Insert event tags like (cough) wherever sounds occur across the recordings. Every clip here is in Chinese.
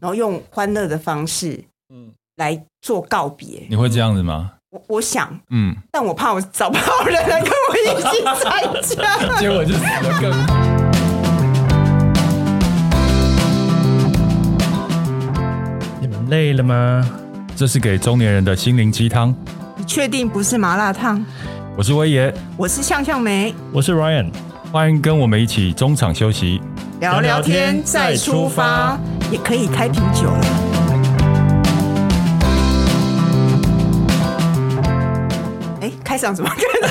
然后用欢乐的方式，嗯，来做告别。你会这样子吗？我我想，嗯，但我怕我找不到人来跟我一起参加，(laughs) 结果就死了更。你们累了吗？这是给中年人的心灵鸡汤。你确定不是麻辣烫？我是威爷，我是向向梅，我是 Ryan，欢迎跟我们一起中场休息，聊聊天再出发，也可以开瓶酒了。开场怎么跟？(laughs)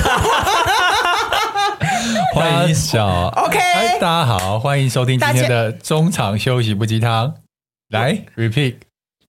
欢迎小 OK，大家好，欢迎收听今天的中场休息不鸡汤。来 Repeat，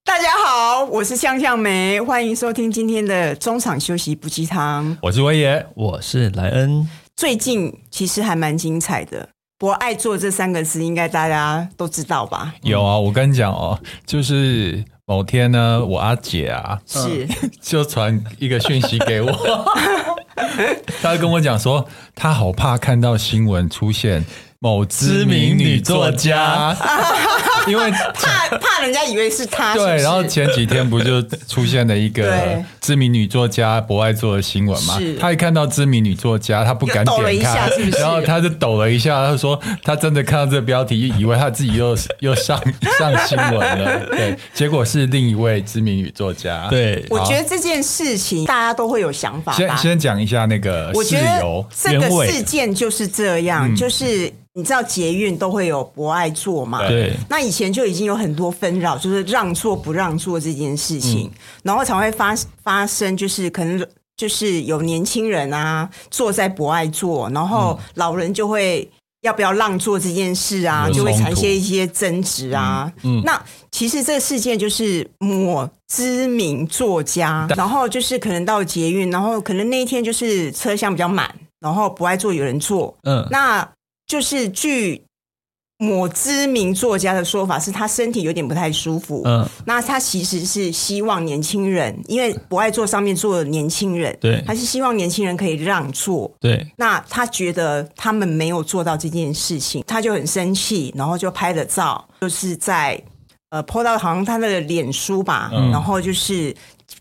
大家好，我是向向梅，欢迎收听今天的中场休息不鸡汤。我是威爷，我是莱恩。最近其实还蛮精彩的，博爱做这三个字应该大家都知道吧？有啊，我跟你讲哦，就是。某天呢，我阿姐啊，是 (laughs) 就传一个讯息给我，(laughs) 她跟我讲说，她好怕看到新闻出现。某知名女作家，(laughs) 因为怕怕人家以为是她。对，然后前几天不就出现了一个知名女作家博爱做的新闻嘛？她一看到知名女作家，她不敢点开，然后她就抖了一下，她说她真的看到这个标题，以为她自己又 (laughs) 又上上新闻了。对，结果是另一位知名女作家。对，我觉得这件事情大家都会有想法。先先讲一下那个事由，这个事件就是这样，就是。你知道捷运都会有博爱座嘛？对。那以前就已经有很多纷扰，就是让座不让座这件事情，嗯、然后才会发发生，就是可能就是有年轻人啊坐在博爱座，然后老人就会要不要让座这件事啊，嗯、就会产生一些争执啊。嗯。嗯那其实这个事件就是某知名作家，然后就是可能到捷运，然后可能那一天就是车厢比较满，然后博爱座有人坐。嗯。那就是据某知名作家的说法，是他身体有点不太舒服。嗯，那他其实是希望年轻人，因为博爱座上面坐的年轻人，对，他是希望年轻人可以让座。对，那他觉得他们没有做到这件事情，他就很生气，然后就拍了照，就是在呃 po 到好像他的脸书吧，嗯、然后就是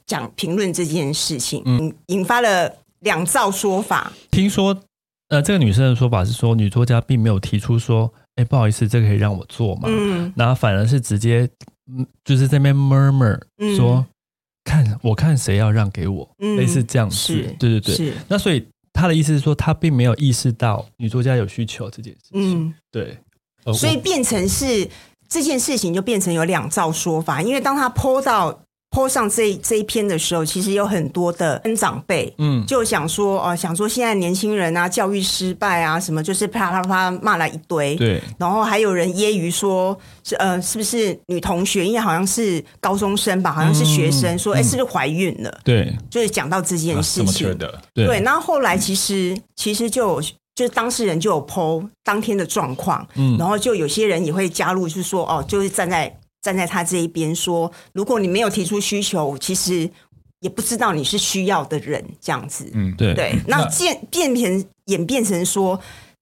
讲评论这件事情，嗯，引发了两造说法。听说。呃，这个女生的说法是说，女作家并没有提出说，哎，不好意思，这个可以让我做嘛？嗯，然后反而是直接，嗯，就是在那边 murmur 说，嗯、看我看谁要让给我，嗯、类似这样子，是对对对。是那所以他的意思是说，他并没有意识到女作家有需求这件事情。嗯，对。所以变成是这件事情就变成有两造说法，因为当他 po 到。Po 上这这一篇的时候，其实有很多的长辈，嗯，就想说，哦，想说现在年轻人啊，教育失败啊，什么就是啪啪啪骂了一堆，对，然后还有人揶揄说，是呃，是不是女同学？因为好像是高中生吧，好像是学生，说，哎，是不是怀孕了？对，就是讲到这件事情，的，对。然后后来其实其实就有就是当事人就有 po 当天的状况，嗯，然后就有些人也会加入，就是说，哦，就是站在。站在他这一边说，如果你没有提出需求，其实也不知道你是需要的人，这样子。嗯，对对。那变变成演变成说，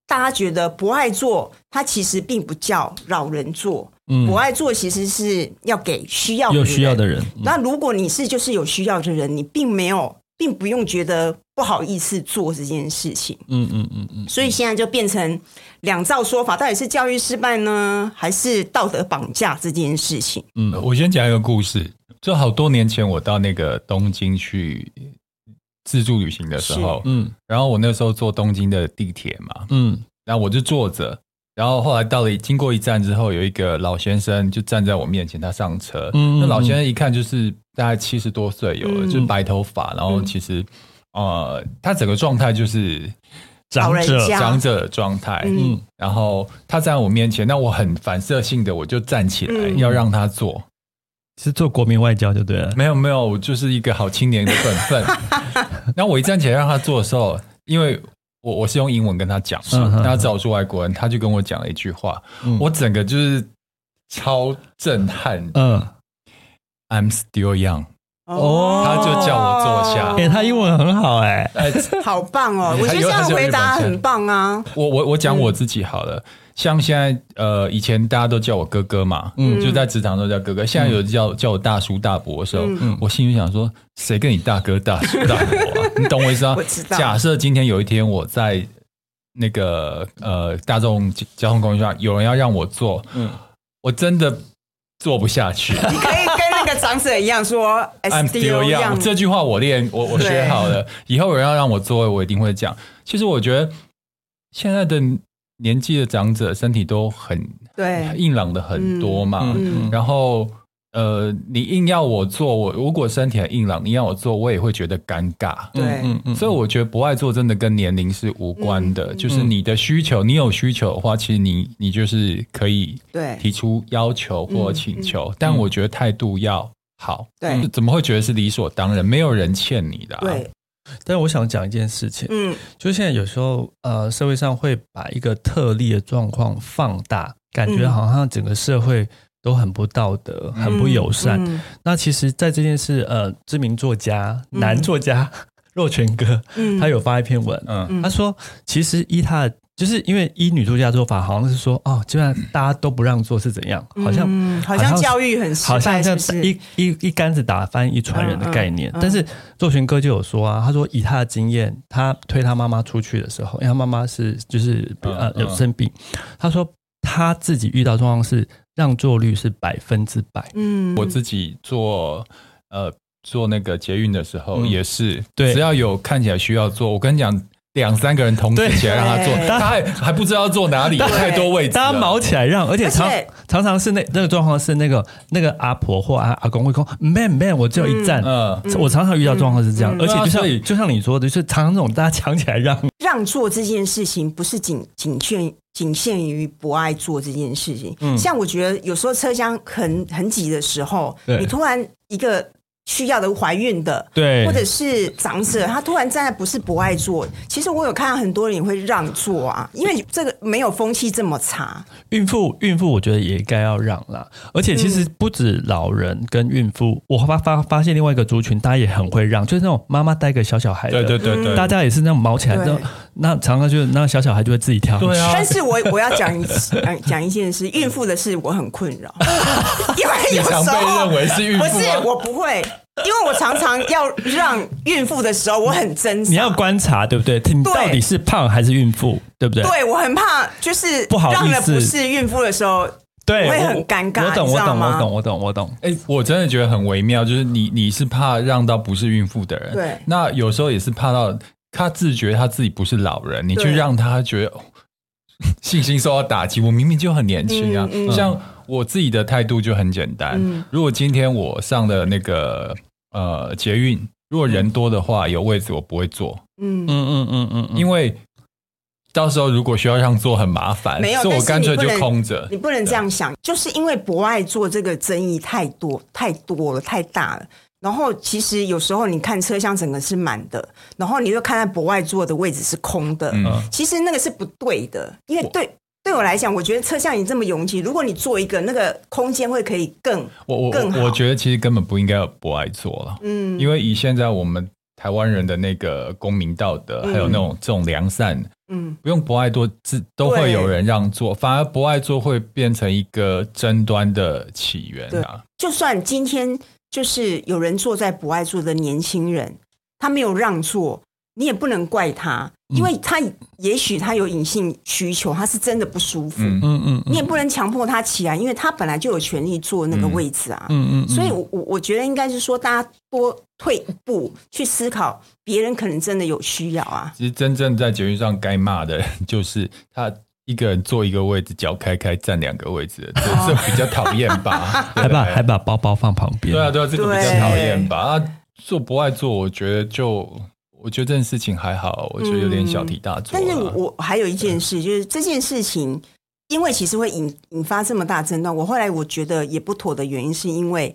大家觉得不爱做，它其实并不叫老人做。嗯，不爱做其实是要给需要有需要的人。那如果你是就是有需要的人，你并没有，并不用觉得不好意思做这件事情。嗯嗯嗯嗯。所以现在就变成。两造说法，到底是教育失败呢，还是道德绑架这件事情？嗯，我先讲一个故事。就好多年前，我到那个东京去自助旅行的时候，嗯，然后我那时候坐东京的地铁嘛，嗯，然后我就坐着，然后后来到了经过一站之后，有一个老先生就站在我面前，他上车，嗯，那老先生一看就是大概七十多岁有了，嗯、就是白头发，然后其实、嗯、呃，他整个状态就是。长者。长者的状态，嗯，然后他站在我面前，那我很反射性的我就站起来，要让他坐，是做国民外交就对了。没有没有，我就是一个好青年的本分。(laughs) 然后我一站起来让他坐的时候，因为我我是用英文跟他讲嘛，他知道我是外国人，他就跟我讲了一句话，我整个就是超震撼。嗯，I'm still young。哦，他就叫我坐下。哎，他英文很好哎，哎，好棒哦！(laughs) 我觉得这样回答很棒啊。我我我讲我自己好了，像现在呃，以前大家都叫我哥哥嘛，嗯，就在职场都叫哥哥。现在有叫叫我大叔大伯的时候，嗯我心里想说，谁跟你大哥大叔大伯啊？(laughs) 你懂我意思吗？我知道。假设今天有一天我在那个呃大众交通工具上，有人要让我坐，嗯，我真的坐不下去。(laughs) 你可以。跟那个长者一样说，(laughs) I'm still young。这句话我练，我我学好了。以后有人要让我座位，我一定会讲。其实我觉得现在的年纪的长者身体都很对硬朗的很多嘛。然后呃，你硬要我做，我如果身体很硬朗，你要我做，我也会觉得尴尬。对，所以我觉得不爱做真的跟年龄是无关的。就是你的需求，你有需求的话，其实你你就是可以对提出要求或请求。但我觉得态度要好。对，怎么会觉得是理所当然？没有人欠你的。对。但是我想讲一件事情，嗯，就现在有时候呃，社会上会把一个特例的状况放大，感觉好像整个社会。都很不道德，很不友善。嗯。嗯、那其实，在这件事，呃，知名作家、嗯、男作家 (laughs) 若泉哥，嗯、他有发一篇文，嗯，他说，其实依他的，就是因为依女作家做法，好像是说，哦，基本上大家都不让座是怎样？好像，嗯、好像教育很失败，好像像一一一竿子打翻一船人的概念。嗯嗯、但是作群哥就有说啊，他说以他的经验，他推他妈妈出去的时候，因为他妈妈是就是呃有生病，他说他自己遇到状况是。让座率是百分之百。嗯，我自己做呃做那个捷运的时候也是，对，只要有看起来需要坐，我跟你讲，两三个人同时起来让他坐，他还还不知道坐哪里，太多位置，大家毛起来让，而且常常常是那那个状况是那个那个阿婆或阿阿公会说，man man，我只有一站，嗯，我常常遇到状况是这样，而且就像就像你说的，就是常常这种大家抢起来让让座这件事情，不是仅仅限。仅限于不爱做这件事情，嗯，像我觉得有时候车厢很很挤的时候，你突然一个。需要的怀孕的，对，或者是长者，他突然站在不是不爱做，其实我有看到很多人也会让座啊，因为这个没有风气这么差。孕妇，孕妇，我觉得也该要让啦。而且其实不止老人跟孕妇，嗯、我发发发现另外一个族群，大家也很会让，就是那种妈妈带个小小孩的，对对对对，大家也是那种毛起来的，对那常常就那小小孩就会自己跳。对啊。但是我我要讲一讲讲一件事，孕妇的事我很困扰，(laughs) 因为有时候被认为是孕妇，不是我不会。因为我常常要让孕妇的时候，我很挣扎。你要观察，对不对？你到底是胖还是孕妇，对不对？对，我很怕，就是不好让的不是孕妇的时候，对，会很尴尬。我懂，我懂，我懂，我懂，我懂。哎，我真的觉得很微妙，就是你你是怕让到不是孕妇的人，对。那有时候也是怕到他自觉他自己不是老人，你去让他觉得信心受到打击。我明明就很年轻啊，像我自己的态度就很简单。如果今天我上的那个。呃，捷运如果人多的话，有位置我不会坐。嗯嗯嗯嗯嗯，因为到时候如果需要让座很麻烦，没有，所以我干脆就空着。你不能这样想，就是因为博爱座这个争议太多太多了，太大了。然后其实有时候你看车厢整个是满的，然后你就看到博爱座的位置是空的，其实那个是不对的，因为对。对我来讲，我觉得车厢已经这么拥挤，如果你做一个那个空间会可以更我我更好。我觉得其实根本不应该有博爱座了，嗯，因为以现在我们台湾人的那个公民道德，嗯、还有那种这种良善，嗯，不用博爱座，自都会有人让座，反而博爱座会变成一个争端的起源啊。就算今天就是有人坐在博爱座的年轻人，他没有让座。你也不能怪他，因为他也许他有隐性需求，他是真的不舒服。嗯嗯，嗯你也不能强迫他起来，因为他本来就有权利坐那个位置啊。嗯嗯。嗯嗯所以我，我我觉得应该是说，大家多退一步去思考，别人可能真的有需要啊。其实，真正在捷运上该骂的人，(laughs) 就是他一个人坐一个位置，脚开开站两个位置，这这比较讨厌吧？(laughs) 还把还把包包放旁边。对啊，对啊，这个比较讨厌吧？对啊，坐不爱坐，我觉得就。我觉得这件事情还好，我觉得有点小题大做。但是我还有一件事，就是这件事情，因为其实会引引发这么大争端。我后来我觉得也不妥的原因，是因为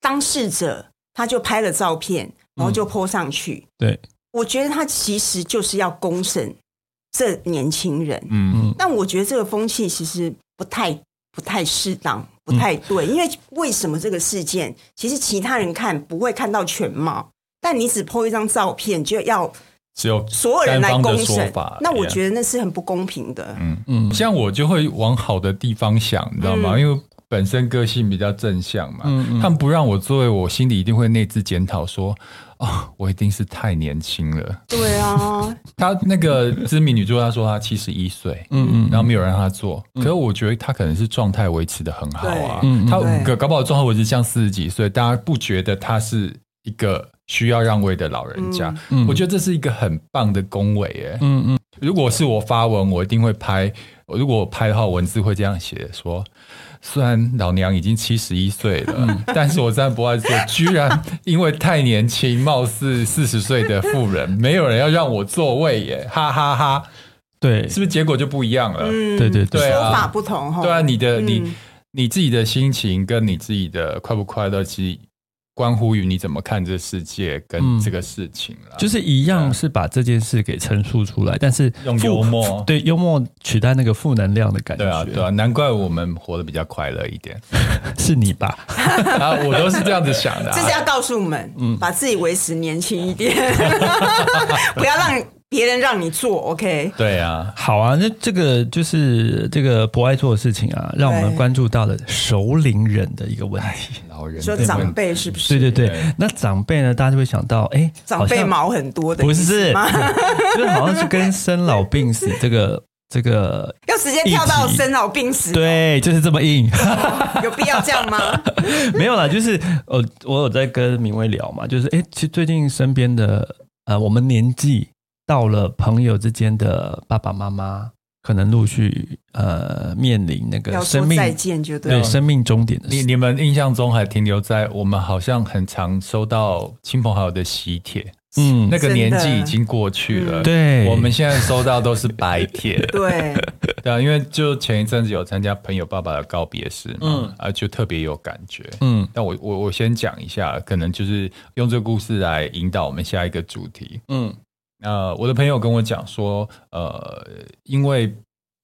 当事者他就拍了照片，然后就 po 上去。对，我觉得他其实就是要公审这年轻人。嗯嗯。但我觉得这个风气其实不太不太适当，不太对，因为为什么这个事件，其实其他人看不会看到全貌，但你只 po 一张照片就要只有所有人来公审，那我觉得那是很不公平的。嗯嗯，像我就会往好的地方想，你知道吗？因为本身个性比较正向嘛，嗯嗯他们不让我作为，我心里一定会内置检讨说。哦，我一定是太年轻了。对啊，(laughs) 他那个知名女作家说她七十一岁，嗯嗯，然后没有让她做，可是我觉得她可能是状态维持的很好啊。她搞搞不好状态维持像四十几岁，大家不觉得她是一个需要让位的老人家。我觉得这是一个很棒的恭维，哎，嗯嗯。如果是我发文，我一定会拍。如果我拍的话，文字会这样写说。虽然老娘已经七十一岁了，嗯、(laughs) 但是我真的不爱做。居然因为太年轻，貌似四十岁的妇人，没有人要让我座位耶，哈哈哈，哈。对，是不是结果就不一样了？嗯、对对对，说法不同。对啊，你的、嗯、你你自己的心情跟你自己的快不快乐，其实。关乎于你怎么看这世界跟这个事情了，就是一样是把这件事给陈述出来，但是用幽默，对幽默取代那个负能量的感觉。对啊，对啊，难怪我们活得比较快乐一点，(laughs) 是你吧？(laughs) 啊，我都是这样子想的。(laughs) 就是要告诉我们，嗯，把自己维持年轻一点，不要让。别人让你做，OK？对啊，好啊，那这个就是这个博爱做的事情啊，让我们关注到了熟龄人的一个问题。老人说长辈是不是？对对对，那长辈呢？大家就会想到，哎，长辈毛很多的，不是？(laughs) 就是好像是跟生老病死这个 (laughs) 这个，要直接跳到生老病死，对，就是这么硬，(laughs) 有必要这样吗？没有啦，就是呃，我有在跟明威聊嘛，就是哎，其实最近身边的呃，我们年纪。到了朋友之间的爸爸妈妈，可能陆续呃面临那个生命再见就对，对生命终点的你你们印象中还停留在我们好像很常收到亲朋好友的喜帖，嗯，那个年纪已经过去了。对，我们现在收到都是白帖。(laughs) 对对啊，因为就前一阵子有参加朋友爸爸的告别式嘛，嗯啊，就特别有感觉。嗯，那我我我先讲一下，可能就是用这个故事来引导我们下一个主题。嗯。呃，我的朋友跟我讲说，呃，因为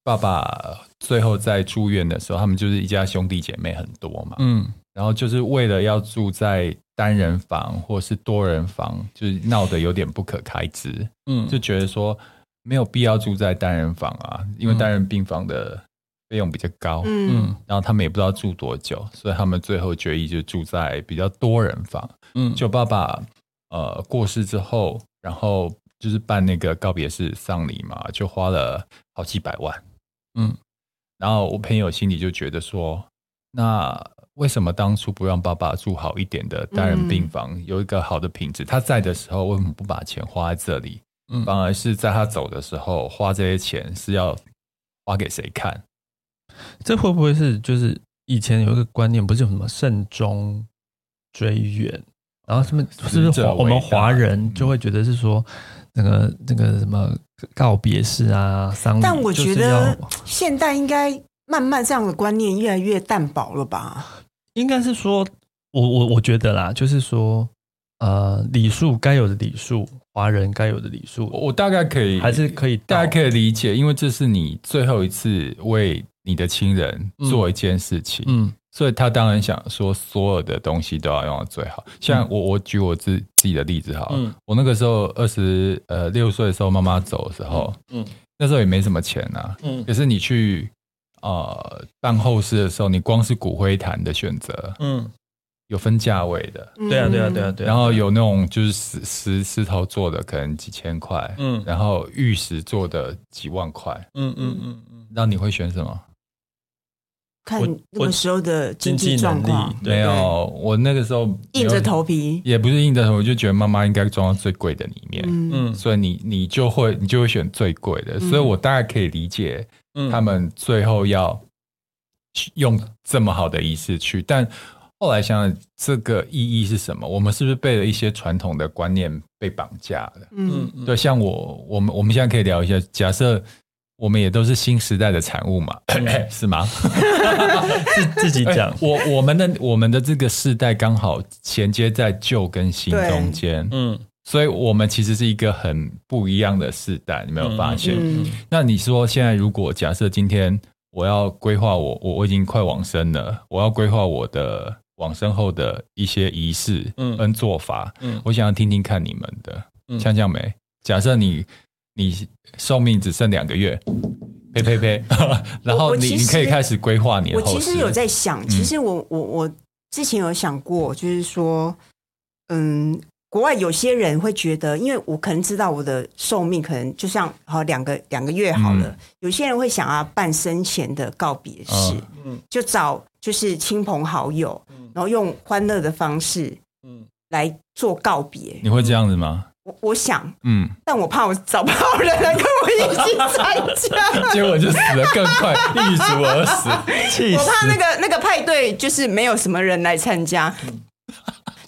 爸爸最后在住院的时候，他们就是一家兄弟姐妹很多嘛，嗯，然后就是为了要住在单人房或是多人房，就是闹得有点不可开支，嗯，就觉得说没有必要住在单人房啊，因为单人病房的费用比较高，嗯，然后他们也不知道住多久，所以他们最后决议就住在比较多人房，嗯，就爸爸呃过世之后，然后。就是办那个告别式丧礼嘛，就花了好几百万，嗯，然后我朋友心里就觉得说，那为什么当初不让爸爸住好一点的单人病房，嗯、有一个好的品质？他在的时候为什么不把钱花在这里？嗯，反而是在他走的时候花这些钱是要花给谁看？这会不会是就是以前有一个观念，不是有什么慎终追远，然后什么是不是我们华人就会觉得是说？那个那个什么告别式啊，丧礼，但我觉得现代应该慢慢这样的观念越来越淡薄了吧？应该是说，我我我觉得啦，就是说，呃，礼数该有的礼数，华人该有的礼数，我大概可以，还是可以，大家可以理解，因为这是你最后一次为你的亲人做一件事情，嗯。嗯所以他当然想说，所有的东西都要用到最好。像我，我举我自自己的例子哈，嗯、我那个时候二十呃六岁的时候，妈妈走的时候，嗯，那时候也没什么钱呐，嗯，可是你去呃办后事的时候，你光是骨灰坛的选择，嗯，有分价位的，对啊，对啊，对啊，对。然后有那种就是石石石头做的，可能几千块，嗯，然后玉石做的几万块，嗯嗯嗯嗯，那你会选什么？看那个时候的经济状况，没有，我那个时候硬着头皮，也不是硬着头皮，我就觉得妈妈应该装到最贵的里面，嗯，所以你你就会你就会选最贵的，所以我大概可以理解他们最后要用这么好的仪式去，但后来想想这个意义是什么？我们是不是被了一些传统的观念被绑架了？嗯，对，像我我们我们现在可以聊一下，假设。我们也都是新时代的产物嘛，(laughs) 是吗？(laughs) 自自己讲，我我们的我们的这个世代刚好衔接在旧跟新中间，嗯，所以我们其实是一个很不一样的世代，你没有发现？嗯。嗯、那你说现在如果假设今天我要规划我我我已经快往生了，我要规划我的往生后的一些仪式嗯。跟做法，嗯，嗯。我想要听听看你们的，嗯，像这样没？假设你你寿命只剩两个月，呸呸呸，(laughs) 然后你你可以开始规划你的后。我其实有在想，其实我我我之前有想过，就是说，嗯。国外有些人会觉得，因为我可能知道我的寿命可能就像好两个两个月好了。嗯、有些人会想要办生前的告别式，嗯，就找就是亲朋好友，嗯、然后用欢乐的方式，嗯，来做告别。你会这样子吗？我我想，嗯，但我怕我找不到人来跟我一起参加，(laughs) 结果就死得更快，(laughs) 一足而死。我怕那个那个派对就是没有什么人来参加。嗯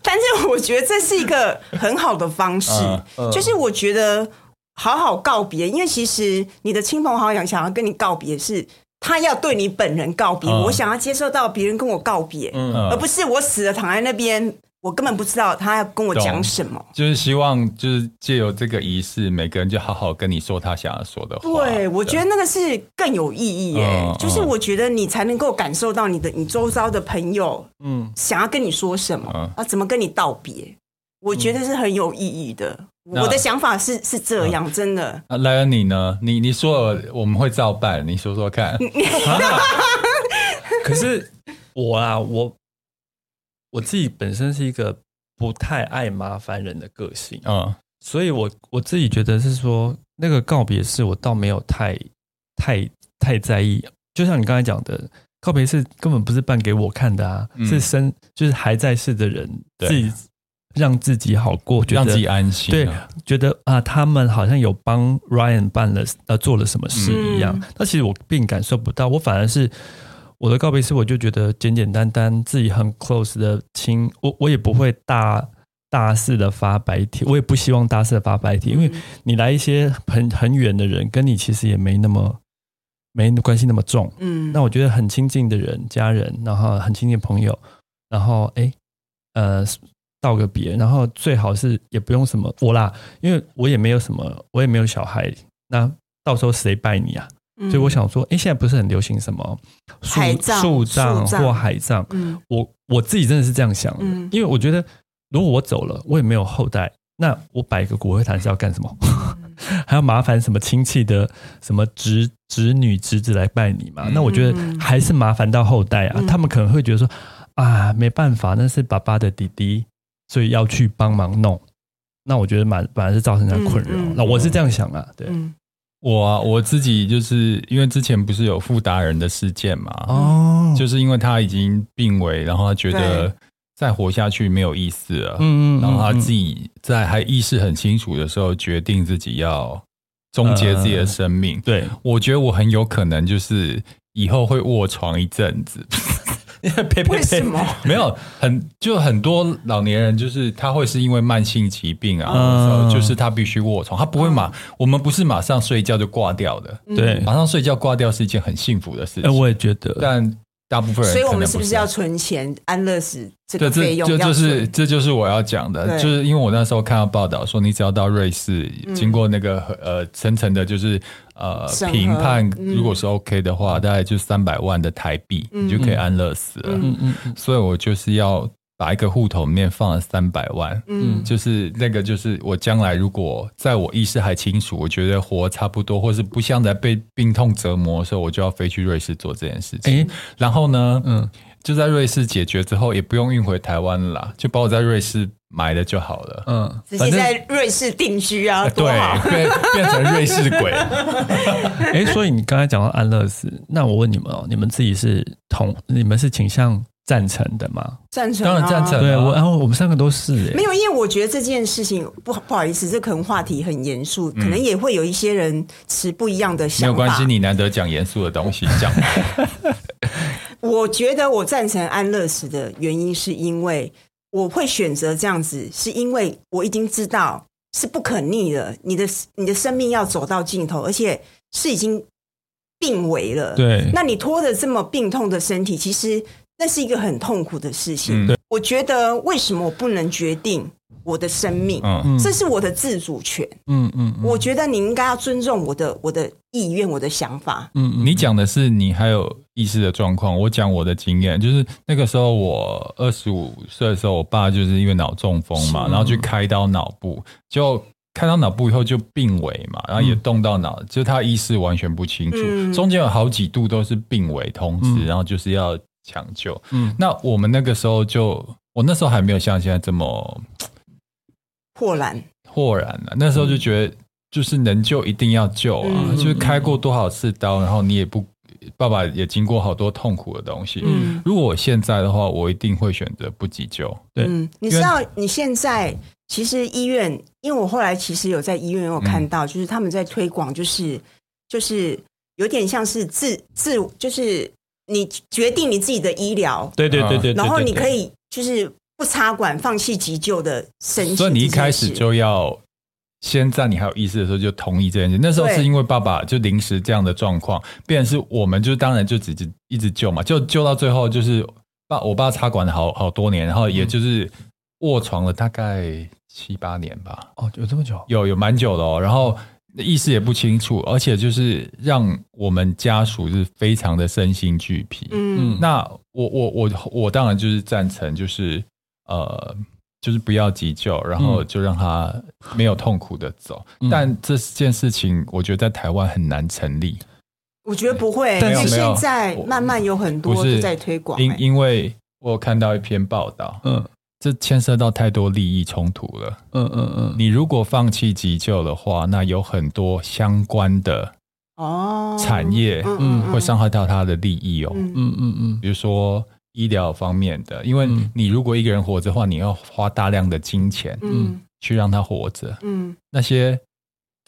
但是我觉得这是一个很好的方式，就是我觉得好好告别，因为其实你的亲朋好友想要跟你告别，是他要对你本人告别。我想要接受到别人跟我告别，而不是我死了躺在那边。我根本不知道他要跟我讲什么，就是希望就是借由这个仪式，每个人就好好跟你说他想要说的话。对，我觉得那个是更有意义耶，嗯、就是我觉得你才能够感受到你的你周遭的朋友，嗯，想要跟你说什么、嗯、啊，怎么跟你道别，我觉得是很有意义的。嗯、我的想法是是这样，嗯、真的。莱恩，你呢？你你说了我们会照办，你说说看。(laughs) 可是我啊，我。我自己本身是一个不太爱麻烦人的个性啊，所以我我自己觉得是说，那个告别式我倒没有太太太在意。就像你刚才讲的，告别式根本不是办给我看的啊，是生就是还在世的人自己让自己好过，觉得让自己安心，对，觉得啊，他们好像有帮 Ryan 办了呃做了什么事一样。那其实我并感受不到，我反而是。我的告别式，我就觉得简简单单，自己很 close 的亲，我我也不会大大肆的发白帖，我也不希望大肆的发白帖，因为你来一些很很远的人，跟你其实也没那么没关系那么重，嗯，那我觉得很亲近的人，家人，然后很亲近的朋友，然后哎，呃，道个别，然后最好是也不用什么我啦，因为我也没有什么，我也没有小孩，那到时候谁拜你啊？所以我想说，哎，现在不是很流行什么树葬或海葬？嗯，我我自己真的是这样想的，因为我觉得如果我走了，我也没有后代，那我摆个骨灰坛是要干什么？(laughs) 还要麻烦什么亲戚的什么侄侄女侄子来拜你嘛？那我觉得还是麻烦到后代啊，他们可能会觉得说啊，没办法，那是爸爸的弟弟，所以要去帮忙弄。那我觉得蛮反而是造成他困扰。那我是这样想啊，对。我啊，我自己就是因为之前不是有富达人的事件嘛，哦，就是因为他已经病危，然后他觉得再活下去没有意思了，嗯嗯，然后他自己在还意识很清楚的时候，决定自己要终结自己的生命。嗯、对，我觉得我很有可能就是以后会卧床一阵子。(laughs) 为什么？没有很就很多老年人，就是他会是因为慢性疾病啊，嗯、就是他必须卧床，他不会马，嗯、我们不是马上睡觉就挂掉的，对，马上睡觉挂掉是一件很幸福的事情。我也觉得，但大部分人，所以我们是不是要存钱安乐死这个费用？这就是这就是我要讲的，就是因为我那时候看到报道说，你只要到瑞士，嗯、经过那个呃层层的，就是。呃，评判如果是 OK 的话，大概就三百万的台币，你就可以安乐死了。嗯嗯嗯。所以我就是要把一个户头里面放了三百万，嗯，就是那个就是我将来如果在我意识还清楚，我觉得活差不多，或是不像在被病痛折磨的时候，我就要飞去瑞士做这件事情。然后呢，嗯，就在瑞士解决之后，也不用运回台湾了啦，就把我在瑞士。买了就好了，嗯，直接在瑞士定居啊，对，变变成瑞士鬼。(laughs) 哎，所以你刚才讲到安乐死，那我问你们哦，你们自己是同，你们是倾向赞成的吗？赞成，当然赞成。对，我然后我们三个都是。没有，因为我觉得这件事情不不好意思，这可能话题很严肃，可能也会有一些人持不一样的想法。没有关系，你难得讲严肃的东西，讲。(laughs) 我觉得我赞成安乐死的原因是因为。我会选择这样子，是因为我已经知道是不可逆的，你的你的生命要走到尽头，而且是已经病危了。对，那你拖着这么病痛的身体，其实那是一个很痛苦的事情。对，我觉得为什么我不能决定我的生命，嗯，这是我的自主权，嗯嗯，我觉得你应该要尊重我的我的意愿，我的想法，嗯嗯。你讲的是你还有意识的状况，我讲我的经验，就是那个时候我二十五岁的时候，我爸就是因为脑中风嘛，然后去开刀脑部，就开刀脑部以后就病危嘛，然后也动到脑，就他意识完全不清楚，中间有好几度都是病危通知，然后就是要抢救，嗯，那我们那个时候就，我那时候还没有像现在这么。豁然，豁然了。那时候就觉得，就是能救一定要救啊！嗯、就是开过多少次刀，然后你也不，爸爸也经过好多痛苦的东西。嗯，如果我现在的话，我一定会选择不急救。对，嗯，你知道你现在其实医院，因为我后来其实有在医院有看到，就是他们在推广，就是就是有点像是自自，就是你决定你自己的医疗，对对对对，然后你可以就是。不插管，放弃急救的申请，所以你一开始就要先在你还有意识的时候就同意这件事。那时候是因为爸爸就临时这样的状况，变成是我们就当然就直接一直救嘛，就救到最后就是爸我爸插管了好好多年，然后也就是卧床了大概七八年吧。哦，有这么久？有有蛮久的哦。然后意思也不清楚，而且就是让我们家属是非常的身心俱疲。嗯，那我我我我当然就是赞成就是。呃，就是不要急救，然后就让他没有痛苦的走。嗯、但这件事情，我觉得在台湾很难成立。我觉得不会，但是现在慢慢有很多都在推广。因因为我有看到一篇报道，嗯，这牵涉到太多利益冲突了。嗯嗯嗯，你如果放弃急救的话，那有很多相关的哦产业，嗯，会伤害到他的利益哦。嗯嗯嗯，比如说。医疗方面的，因为你如果一个人活着的话，你要花大量的金钱，嗯，去让他活着，嗯，那些。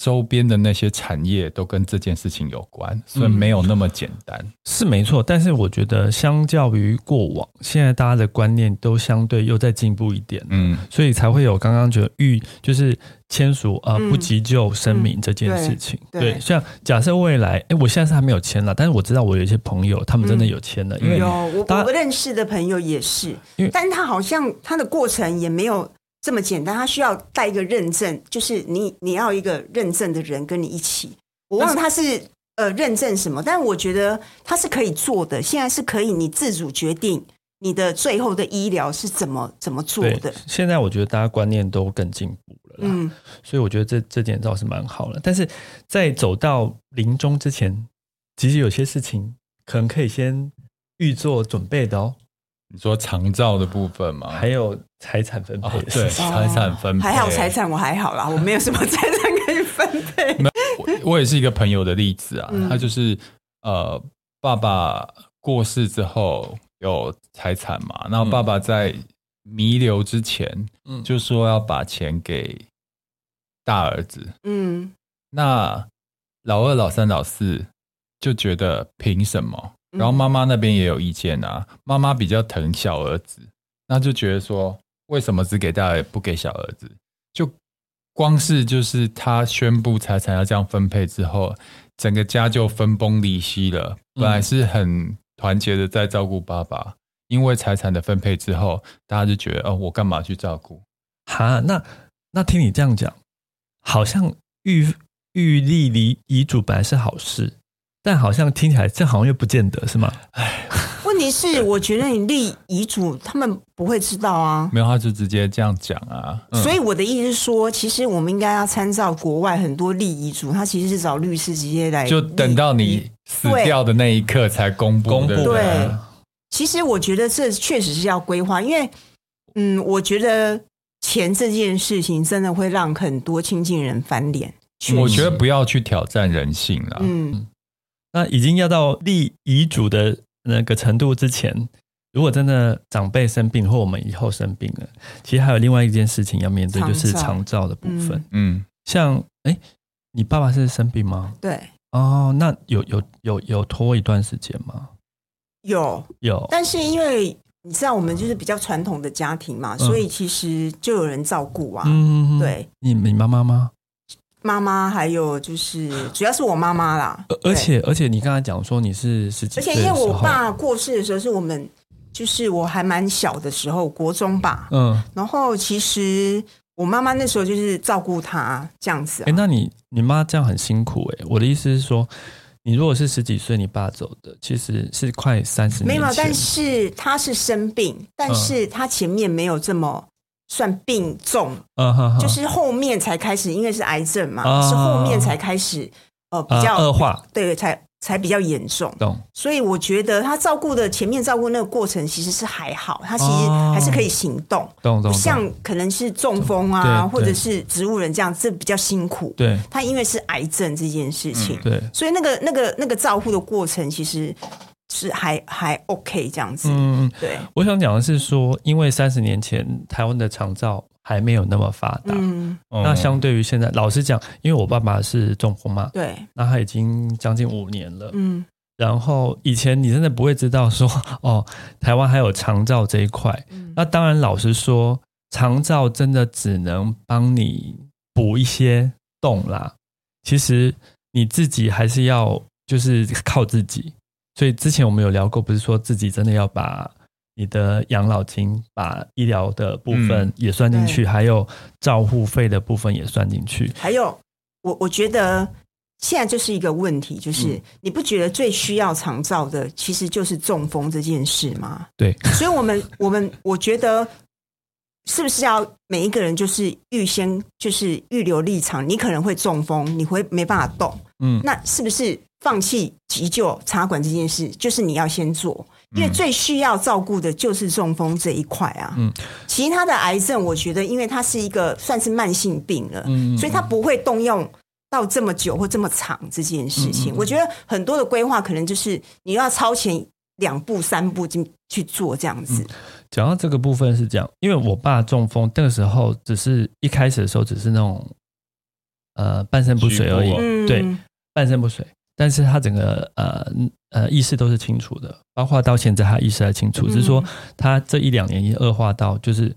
周边的那些产业都跟这件事情有关，所以没有那么简单。嗯，是没错。但是我觉得，相较于过往，现在大家的观念都相对又在进步一点，嗯，所以才会有刚刚觉得预就是签署啊不急救声明这件事情。嗯嗯、对，对，像假设未来，哎，我现在是还没有签了，但是我知道我有一些朋友，他们真的有签了，嗯、因为有我我认识的朋友也是，因为但是他好像他的过程也没有。这么简单，他需要带一个认证，就是你你要一个认证的人跟你一起。我忘了他是，是呃认证什么，但我觉得他是可以做的。现在是可以你自主决定你的最后的医疗是怎么怎么做的。现在我觉得大家观念都更进步了，嗯，所以我觉得这这点倒是蛮好的。但是在走到临终之前，其实有些事情可能可以先预做准备的哦。你说长照的部分吗？还有财产分配，哦，对，财产分配，还好财产我还好啦，我没有什么财产可以分配。(laughs) 我我也是一个朋友的例子啊，嗯、他就是呃，爸爸过世之后有财产嘛，然后爸爸在弥留之前，嗯，就说要把钱给大儿子，嗯，那老二、老三、老四就觉得凭什么？然后妈妈那边也有意见啊，妈妈比较疼小儿子，那就觉得说，为什么只给大儿不给小儿子？就光是就是他宣布财产要这样分配之后，整个家就分崩离析了。本来是很团结的在照顾爸爸，因为财产的分配之后，大家就觉得哦，我干嘛去照顾？哈，那那听你这样讲，好像预预立遗遗嘱本来是好事。但好像听起来，这好像又不见得是吗？哎，问题是，(laughs) 我觉得你立遗嘱，他们不会知道啊。没有，他就直接这样讲啊。嗯、所以我的意思是说，其实我们应该要参照国外很多立遗嘱，他其实是找律师直接来，就等到你死掉的那一刻才公布。公布对，对，其实我觉得这确实是要规划，因为嗯，我觉得钱这件事情真的会让很多亲近人翻脸。我觉得不要去挑战人性了。嗯。那已经要到立遗嘱的那个程度之前，如果真的长辈生病或我们以后生病了，其实还有另外一件事情要面对，就是长照的部分。嗯，像哎，你爸爸是生病吗？对。哦，那有有有有拖一段时间吗？有有，但是因为你知道我们就是比较传统的家庭嘛，所以其实就有人照顾啊。嗯，对。你你妈妈吗？妈妈，还有就是，(laughs) 主要是我妈妈啦。而且而且，你刚才讲说你是十几岁，而且因为我爸过世的时候，是我们就是我还蛮小的时候，国中吧。嗯。然后其实我妈妈那时候就是照顾他这样子、啊。哎、欸，那你你妈这样很辛苦哎、欸。我的意思是说，你如果是十几岁你爸走的，其实是快三十年。没有，但是他是生病，但是他前面没有这么算病重，嗯、就是后面才开始，因为是癌症嘛，嗯、是后面才开始呃比较恶化，对才。才比较严重，懂。所以我觉得他照顾的前面照顾那个过程其实是还好，他其实还是可以行动，懂懂。不像可能是中风啊，或者是植物人这样，这比较辛苦。对，他因为是癌症这件事情，对，所以那个那个那个照顾的过程其实是还还 OK 这样子。嗯，对。我想讲的是说，因为三十年前台湾的长照。还没有那么发达，嗯，那相对于现在，老实讲，因为我爸爸是中风嘛，对，那他已经将近五年了，嗯，然后以前你真的不会知道说，(laughs) 哦，台湾还有长照这一块，嗯，那当然老实说，长照真的只能帮你补一些洞啦，其实你自己还是要就是靠自己，所以之前我们有聊过，不是说自己真的要把。你的养老金把医疗的部分也算进去，嗯、还有照护费的部分也算进去。还有，我我觉得现在就是一个问题，就是、嗯、你不觉得最需要长照的其实就是中风这件事吗？对，所以我们我们我觉得是不是要每一个人就是预先就是预留立场？你可能会中风，你会没办法动，嗯，那是不是放弃急救插管这件事？就是你要先做。因为最需要照顾的就是中风这一块啊，嗯，其他的癌症，我觉得因为它是一个算是慢性病了，嗯，所以它不会动用到这么久或这么长这件事情。我觉得很多的规划可能就是你要超前两步三步进去做这样子。讲到这个部分是这样，因为我爸中风那个时候只是一开始的时候只是那种呃半身不遂而已，对，半身不遂。但是他整个呃呃意识都是清楚的，包括到现在他意识还清楚，只是说他这一两年已经恶化到就是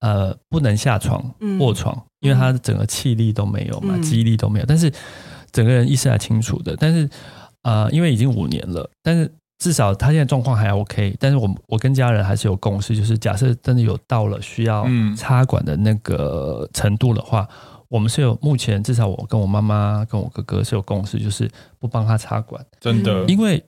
呃不能下床卧床，因为他整个气力都没有嘛，记忆力都没有，但是整个人意识还清楚的。但是呃因为已经五年了，但是至少他现在状况还 OK。但是我我跟家人还是有共识，就是假设真的有到了需要插管的那个程度的话。我们是有目前至少我跟我妈妈跟我哥哥是有共识，就是不帮他插管，真的，因为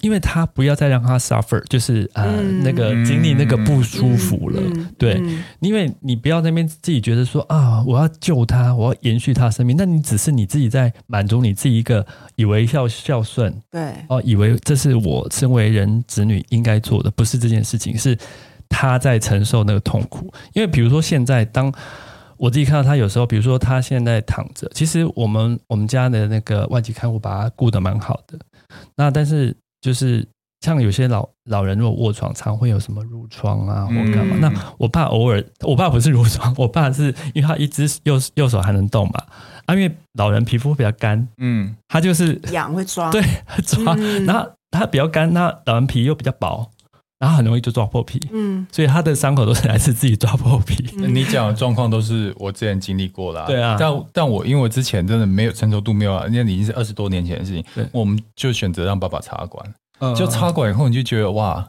因为他不要再让他 suffer，就是呃、嗯、那个经历那个不舒服了，嗯、对，嗯、因为你不要在那边自己觉得说啊，我要救他，我要延续他生命，那你只是你自己在满足你自己一个以为孝孝顺，对，哦，以为这是我身为人子女应该做的，不是这件事情，是他在承受那个痛苦，因为比如说现在当。我自己看到他有时候，比如说他现在躺着，其实我们我们家的那个外籍看护把他顾得蛮好的。那但是就是像有些老老人如果卧床，常会有什么褥疮啊或干嘛。嗯、那我爸偶尔，我爸不是褥疮，我爸是因为他一只右右手还能动嘛。啊，因为老人皮肤比较干，嗯，他就是痒会抓，对，(laughs) 抓。嗯、然后他比较干，那老人皮又比较薄。然后很容易就抓破皮，嗯，所以他的伤口都是来自自己抓破皮。嗯、你讲的状况都是我之前经历过的，对啊。但但我因为我之前真的没有成熟度没有啊，那已经是二十多年前的事情，对，我们就选择让爸爸插管。嗯、就插管以后，你就觉得哇，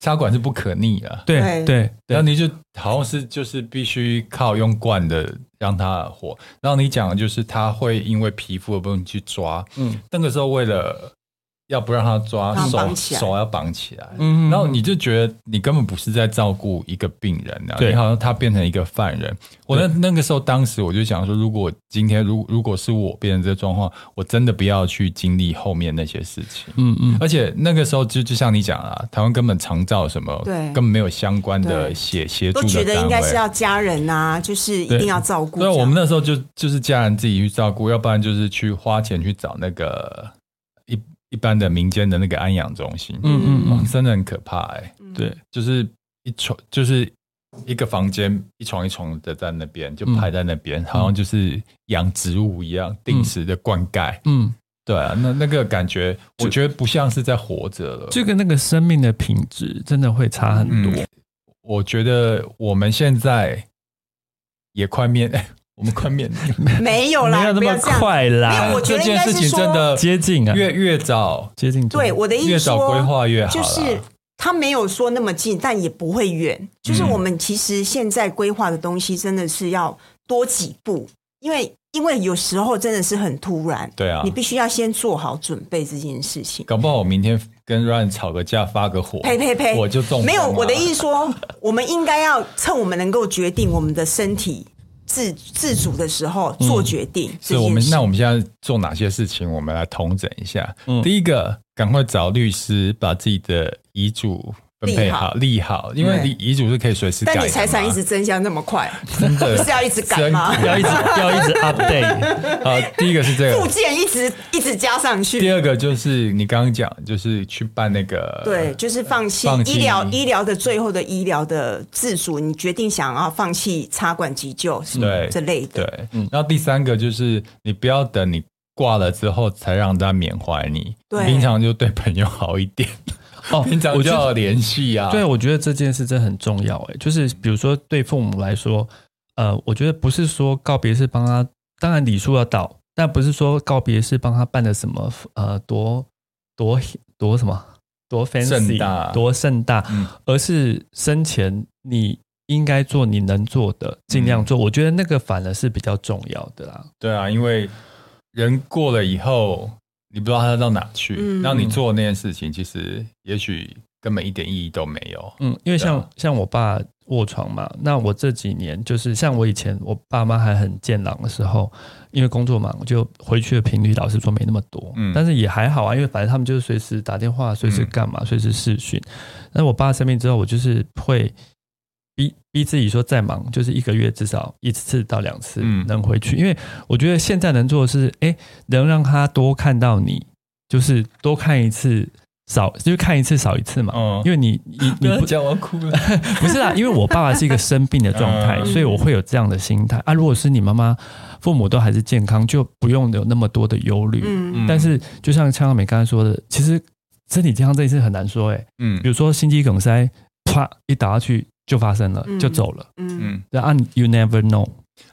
插管是不可逆啊，对对。对然后你就好像是就是必须靠用灌的让他活。然后你讲的就是他会因为皮肤的部分去抓，嗯，那个时候为了。要不让他抓手，手要绑起来。嗯，然后你就觉得你根本不是在照顾一个病人啊，对，你好像他变成一个犯人。我那那个时候，当时我就想说，如果今天如如果是我变成这个状况，我真的不要去经历后面那些事情。嗯嗯。而且那个时候就就像你讲啊，台湾根本常照什么，对，根本没有相关的协协助的单位。都觉得应该是要家人啊，就是一定要照顾。对，我们那时候就就是家人自己去照顾，要不然就是去花钱去找那个。一般的民间的那个安养中心，嗯嗯嗯，真的很可怕哎、欸。嗯、对，就是一床，就是一个房间，一床一床的在那边，就排在那边，嗯、好像就是养植物一样，定时的灌溉。嗯，对啊，那那个感觉，我觉得不像是在活着了。这个那个生命的品质真的会差很多。嗯、我觉得我们现在也快面。我们快面 (laughs) 没有啦，没有那么快啦。没有，我觉得应该是说这件事情真的接近啊，越越早接近。对，我的意思说，越早规划越好。就是他没有说那么近，但也不会远。就是我们其实现在规划的东西，真的是要多几步，因为因为有时候真的是很突然。对啊，你必须要先做好准备这件事情。搞不好我明天跟 Ryan 吵个架，发个火，呸呸呸，我就中。没有，我的意思说，我们应该要趁我们能够决定我们的身体自自主的时候做决定。嗯、是我们那我们现在做哪些事情？我们来统整一下。嗯，第一个。赶快找律师，把自己的遗嘱分配好、利好，因为遗遗嘱是可以随时改的。但你财产一直增加那么快，真的 (laughs) 是要一直改吗？要一直要一直 update。啊，第一个是这个附件一直一直加上去。第二个就是你刚刚讲，就是去办那个，对，就是放弃医疗医疗的最后的医疗的自主，你决定想要放弃插管急救，对这类的。对，嗯。然后第三个就是你不要等你。挂了之后才让他缅怀你，对，平常就对朋友好一点哦，平常就要联系啊。对，我觉得这件事真的很重要诶，就是比如说对父母来说，呃，我觉得不是说告别是帮他，当然礼数要到，但不是说告别是帮他办的什么呃多多多什么多 fancy 多盛大，嗯，而是生前你应该做你能做的，尽量做，嗯。我觉得那个反而是比较重要的啦。对啊，因为。人过了以后，你不知道他到哪去。嗯，让你做那件事情，其实也许根本一点意义都没有。嗯，因为像、啊、像我爸卧床嘛，那我这几年就是像我以前我爸妈还很健朗的时候，因为工作忙，就回去的频率老实说没那么多。嗯，但是也还好啊，因为反正他们就是随时打电话，随时干嘛，随时视讯。那我爸生病之后，我就是会。逼逼自己说再忙，就是一个月至少一次到两次能回去，嗯，因为我觉得现在能做的是，哎，能让他多看到你，就是多看一次少，就是看一次少一次嘛。嗯，因为你你你不叫我哭了，(laughs) 不是啦，因为我爸爸是一个生病的状态，嗯，所以我会有这样的心态啊。如果是你妈妈父母都还是健康，就不用有那么多的忧虑。嗯，但是就像蔡康美刚才说的，其实身体健康这一次很难说，哎，嗯，比如说心肌梗塞，啪一打下去。就发生了，就走了。嗯嗯，对啊，You never know。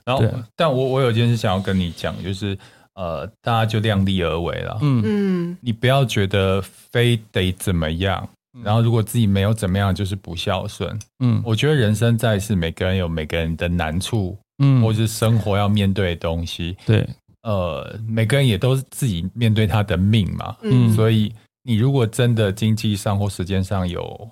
然后，但我我有件事想要跟你讲，就是呃，大家就量力而为了。嗯嗯，你不要觉得非得怎么样，然后如果自己没有怎么样，就是不孝顺。嗯，我觉得人生在世，每个人有每个人的难处，嗯，或者是生活要面对的东西。对，呃，每个人也都是自己面对他的命嘛。嗯，所以你如果真的经济上或时间上有。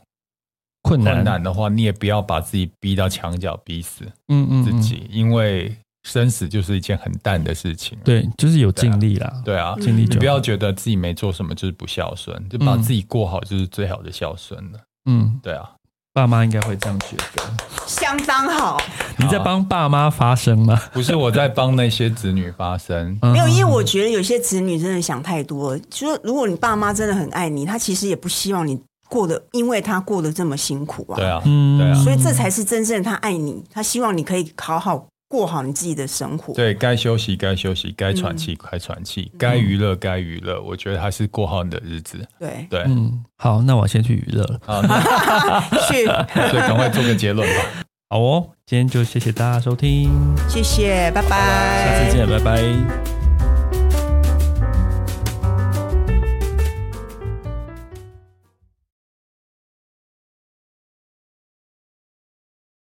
困难，困难的话，你也不要把自己逼到墙角，逼死嗯嗯自己，因为生死就是一件很淡的事情。对，就是有尽力啦。对啊，尽力。你不要觉得自己没做什么就是不孝顺，就把自己过好就是最好的孝顺了。嗯，对啊，爸妈应该会这样觉得。相当好。你在帮爸妈发声吗？(laughs) 不是，我在帮那些子女发声。没有，因为我觉得有些子女真的想太多。就说如果你爸妈真的很爱你，他其实也不希望你。过得，因为他过得这么辛苦啊，对啊，嗯对啊，所以这才是真正他爱你，他希望你可以好好过好你自己的生活。对，该休息该休息，该喘气该喘气，该娱乐该娱乐。我觉得还是过好你的日子。对对，嗯，好，那我先去娱乐了。好，(laughs) 去，所以赶快做个结论吧。好哦，今天就谢谢大家收听，谢谢，拜拜，下次见，拜拜。